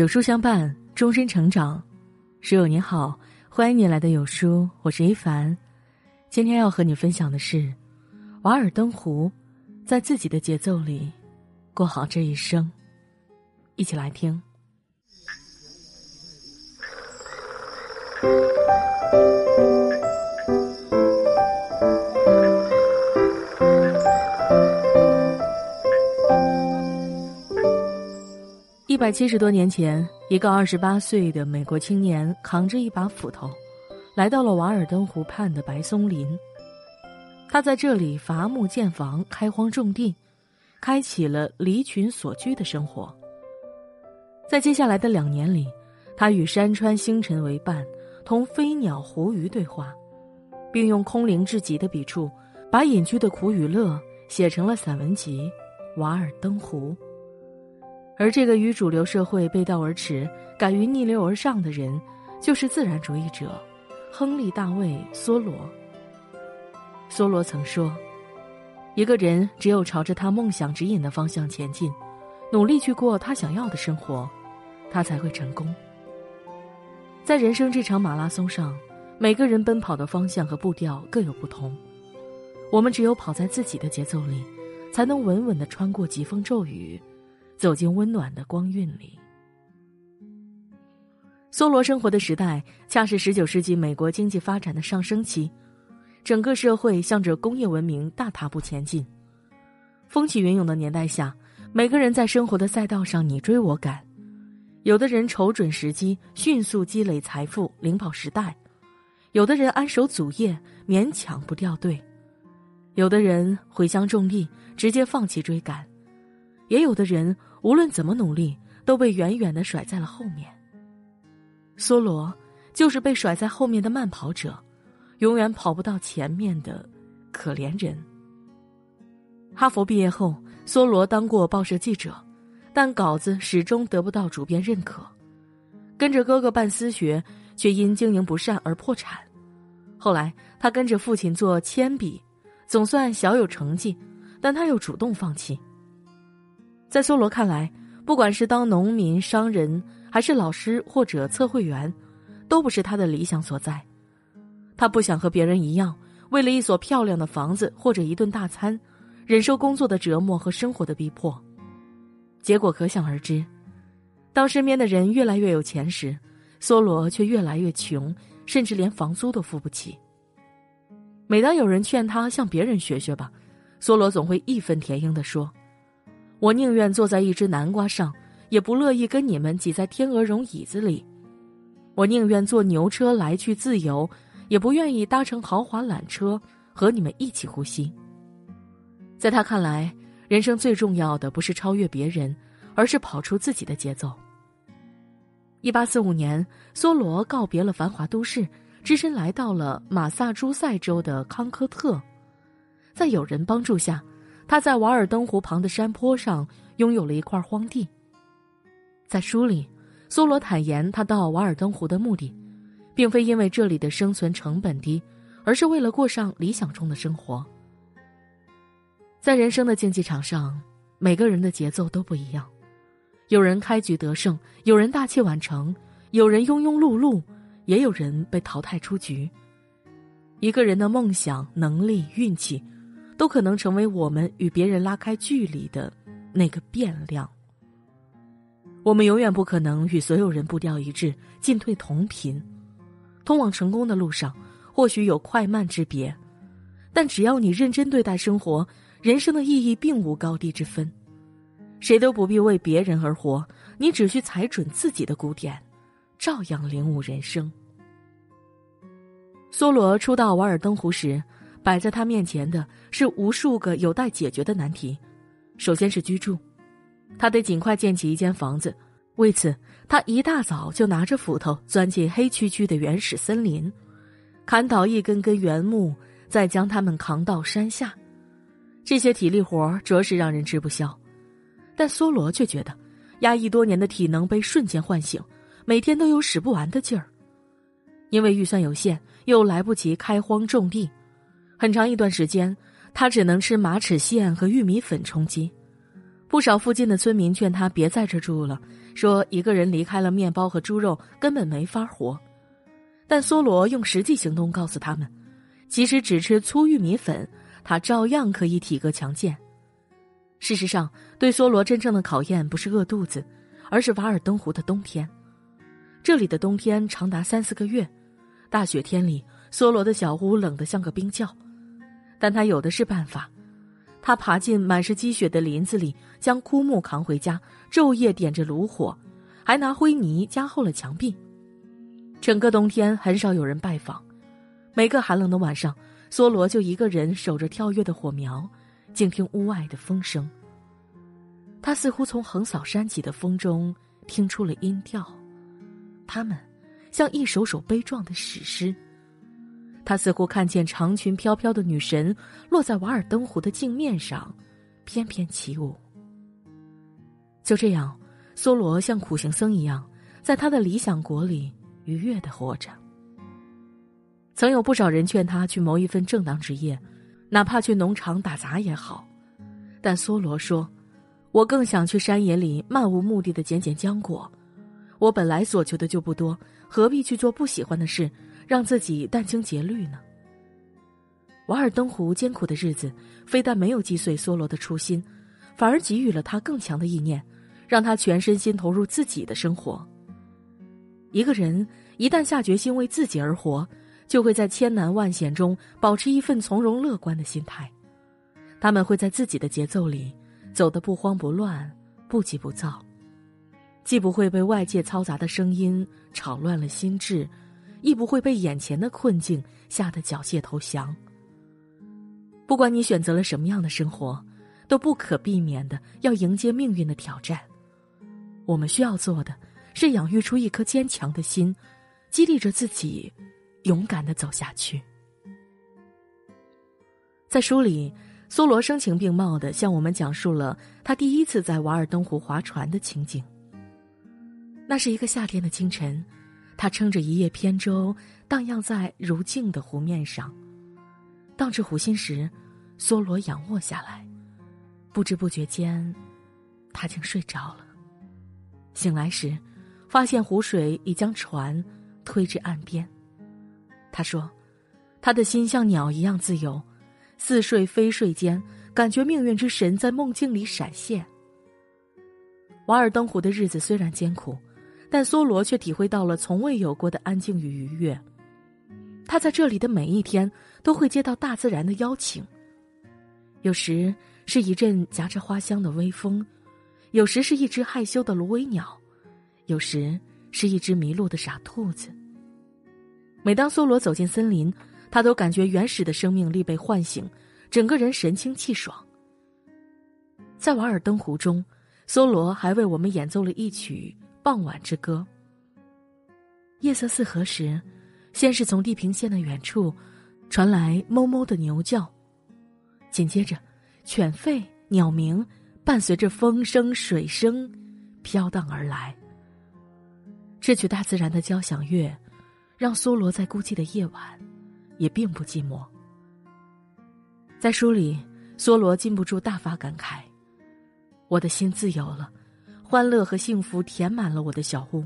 有书相伴，终身成长。书友你好，欢迎你来的有书，我是一凡。今天要和你分享的是《瓦尔登湖》，在自己的节奏里过好这一生。一起来听。百七十多年前，一个二十八岁的美国青年扛着一把斧头，来到了瓦尔登湖畔的白松林。他在这里伐木建房、开荒种地，开启了离群所居的生活。在接下来的两年里，他与山川星辰为伴，同飞鸟湖鱼对话，并用空灵至极的笔触，把隐居的苦与乐写成了散文集《瓦尔登湖》。而这个与主流社会背道而驰、敢于逆流而上的人，就是自然主义者亨利·大卫·梭罗。梭罗曾说：“一个人只有朝着他梦想指引的方向前进，努力去过他想要的生活，他才会成功。”在人生这场马拉松上，每个人奔跑的方向和步调各有不同。我们只有跑在自己的节奏里，才能稳稳的穿过疾风骤雨。走进温暖的光晕里。梭罗生活的时代，恰是十九世纪美国经济发展的上升期，整个社会向着工业文明大踏步前进。风起云涌的年代下，每个人在生活的赛道上你追我赶，有的人瞅准时机，迅速积累财富，领跑时代；有的人安守祖业，勉强不掉队；有的人回乡种地，直接放弃追赶；也有的人。无论怎么努力，都被远远的甩在了后面。梭罗就是被甩在后面的慢跑者，永远跑不到前面的可怜人。哈佛毕业后，梭罗当过报社记者，但稿子始终得不到主编认可。跟着哥哥办私学，却因经营不善而破产。后来他跟着父亲做铅笔，总算小有成绩，但他又主动放弃。在梭罗看来，不管是当农民、商人，还是老师或者测绘员，都不是他的理想所在。他不想和别人一样，为了一所漂亮的房子或者一顿大餐，忍受工作的折磨和生活的逼迫。结果可想而知。当身边的人越来越有钱时，梭罗却越来越穷，甚至连房租都付不起。每当有人劝他向别人学学吧，梭罗总会义愤填膺地说。我宁愿坐在一只南瓜上，也不乐意跟你们挤在天鹅绒椅子里；我宁愿坐牛车来去自由，也不愿意搭乘豪华缆车和你们一起呼吸。在他看来，人生最重要的不是超越别人，而是跑出自己的节奏。一八四五年，梭罗告别了繁华都市，只身来到了马萨诸塞州的康科特，在友人帮助下。他在瓦尔登湖旁的山坡上拥有了一块荒地。在书里，梭罗坦言，他到瓦尔登湖的目的，并非因为这里的生存成本低，而是为了过上理想中的生活。在人生的竞技场上，每个人的节奏都不一样，有人开局得胜，有人大器晚成，有人庸庸碌碌，也有人被淘汰出局。一个人的梦想、能力、运气。都可能成为我们与别人拉开距离的那个变量。我们永远不可能与所有人步调一致、进退同频。通往成功的路上，或许有快慢之别，但只要你认真对待生活，人生的意义并无高低之分。谁都不必为别人而活，你只需踩准自己的鼓点，照样领悟人生。梭罗初到瓦尔登湖时。摆在他面前的是无数个有待解决的难题。首先是居住，他得尽快建起一间房子。为此，他一大早就拿着斧头钻进黑黢黢的原始森林，砍倒一根根原木，再将它们扛到山下。这些体力活着实让人吃不消，但梭罗却觉得，压抑多年的体能被瞬间唤醒，每天都有使不完的劲儿。因为预算有限，又来不及开荒种地。很长一段时间，他只能吃马齿苋和玉米粉充饥。不少附近的村民劝他别在这住了，说一个人离开了面包和猪肉，根本没法活。但梭罗用实际行动告诉他们，即使只吃粗玉米粉，他照样可以体格强健。事实上，对梭罗真正的考验不是饿肚子，而是瓦尔登湖的冬天。这里的冬天长达三四个月，大雪天里，梭罗的小屋冷得像个冰窖。但他有的是办法，他爬进满是积雪的林子里，将枯木扛回家，昼夜点着炉火，还拿灰泥加厚了墙壁。整个冬天很少有人拜访，每个寒冷的晚上，梭罗就一个人守着跳跃的火苗。静听屋外的风声。他似乎从横扫山脊的风中听出了音调，他们像一首首悲壮的史诗。他似乎看见长裙飘飘的女神落在瓦尔登湖的镜面上，翩翩起舞。就这样，梭罗像苦行僧一样，在他的理想国里愉悦的活着。曾有不少人劝他去谋一份正当职业。哪怕去农场打杂也好，但梭罗说：“我更想去山野里漫无目的的捡捡浆果。我本来所求的就不多，何必去做不喜欢的事，让自己殚精竭虑呢？”瓦尔登湖艰苦的日子，非但没有击碎梭罗的初心，反而给予了他更强的意念，让他全身心投入自己的生活。一个人一旦下决心为自己而活。就会在千难万险中保持一份从容乐观的心态，他们会在自己的节奏里走得不慌不乱、不急不躁，既不会被外界嘈杂的声音吵乱了心智，亦不会被眼前的困境吓得缴械投降。不管你选择了什么样的生活，都不可避免的要迎接命运的挑战。我们需要做的，是养育出一颗坚强的心，激励着自己。勇敢的走下去。在书里，梭罗声情并茂的向我们讲述了他第一次在瓦尔登湖划船的情景。那是一个夏天的清晨，他撑着一叶扁舟荡漾在如镜的湖面上。荡至湖心时，梭罗仰卧下来，不知不觉间，他竟睡着了。醒来时，发现湖水已将船推至岸边。他说：“他的心像鸟一样自由，似睡非睡间，感觉命运之神在梦境里闪现。”瓦尔登湖的日子虽然艰苦，但梭罗却体会到了从未有过的安静与愉悦。他在这里的每一天都会接到大自然的邀请，有时是一阵夹着花香的微风，有时是一只害羞的芦苇鸟，有时是一只迷路的傻兔子。每当梭罗走进森林，他都感觉原始的生命力被唤醒，整个人神清气爽。在瓦尔登湖中，梭罗还为我们演奏了一曲《傍晚之歌》。夜色四合时，先是从地平线的远处传来哞哞的牛叫，紧接着，犬吠、鸟鸣伴随着风声、水声飘荡而来。这曲大自然的交响乐。让梭罗在孤寂的夜晚，也并不寂寞。在书里，梭罗禁不住大发感慨：“我的心自由了，欢乐和幸福填满了我的小屋。”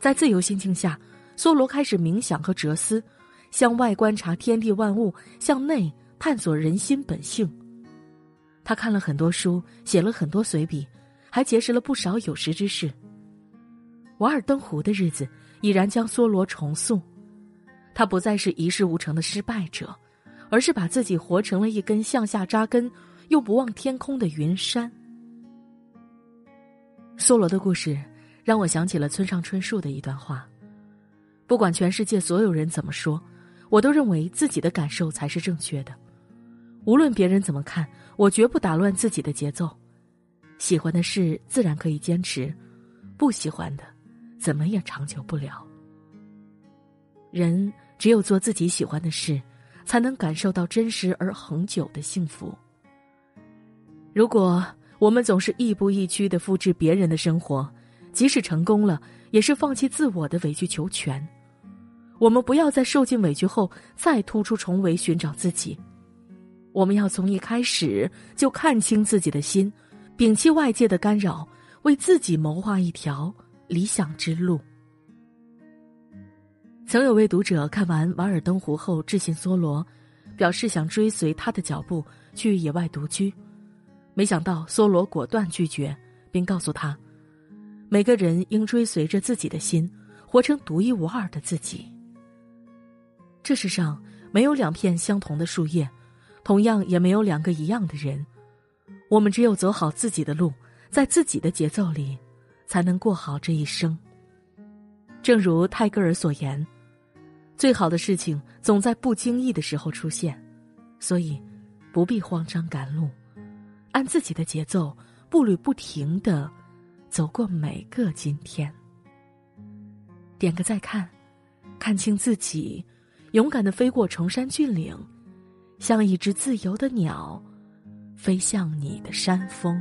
在自由心境下，梭罗开始冥想和哲思，向外观察天地万物，向内探索人心本性。他看了很多书，写了很多随笔，还结识了不少有识之士。瓦尔登湖的日子。已然将梭罗重塑，他不再是一事无成的失败者，而是把自己活成了一根向下扎根又不忘天空的云山。梭罗的故事让我想起了村上春树的一段话：不管全世界所有人怎么说，我都认为自己的感受才是正确的。无论别人怎么看，我绝不打乱自己的节奏。喜欢的事自然可以坚持，不喜欢的。怎么也长久不了。人只有做自己喜欢的事，才能感受到真实而恒久的幸福。如果我们总是亦步亦趋的复制别人的生活，即使成功了，也是放弃自我的委曲求全。我们不要在受尽委屈后再突出重围寻找自己，我们要从一开始就看清自己的心，摒弃外界的干扰，为自己谋划一条理想之路。曾有位读者看完《瓦尔登湖》后致信梭罗，表示想追随他的脚步去野外独居，没想到梭罗果断拒绝，并告诉他：“每个人应追随着自己的心，活成独一无二的自己。这世上没有两片相同的树叶，同样也没有两个一样的人。我们只有走好自己的路，在自己的节奏里，才能过好这一生。”正如泰戈尔所言。最好的事情总在不经意的时候出现，所以不必慌张赶路，按自己的节奏，步履不停的走过每个今天。点个再看，看清自己，勇敢的飞过崇山峻岭，像一只自由的鸟，飞向你的山峰。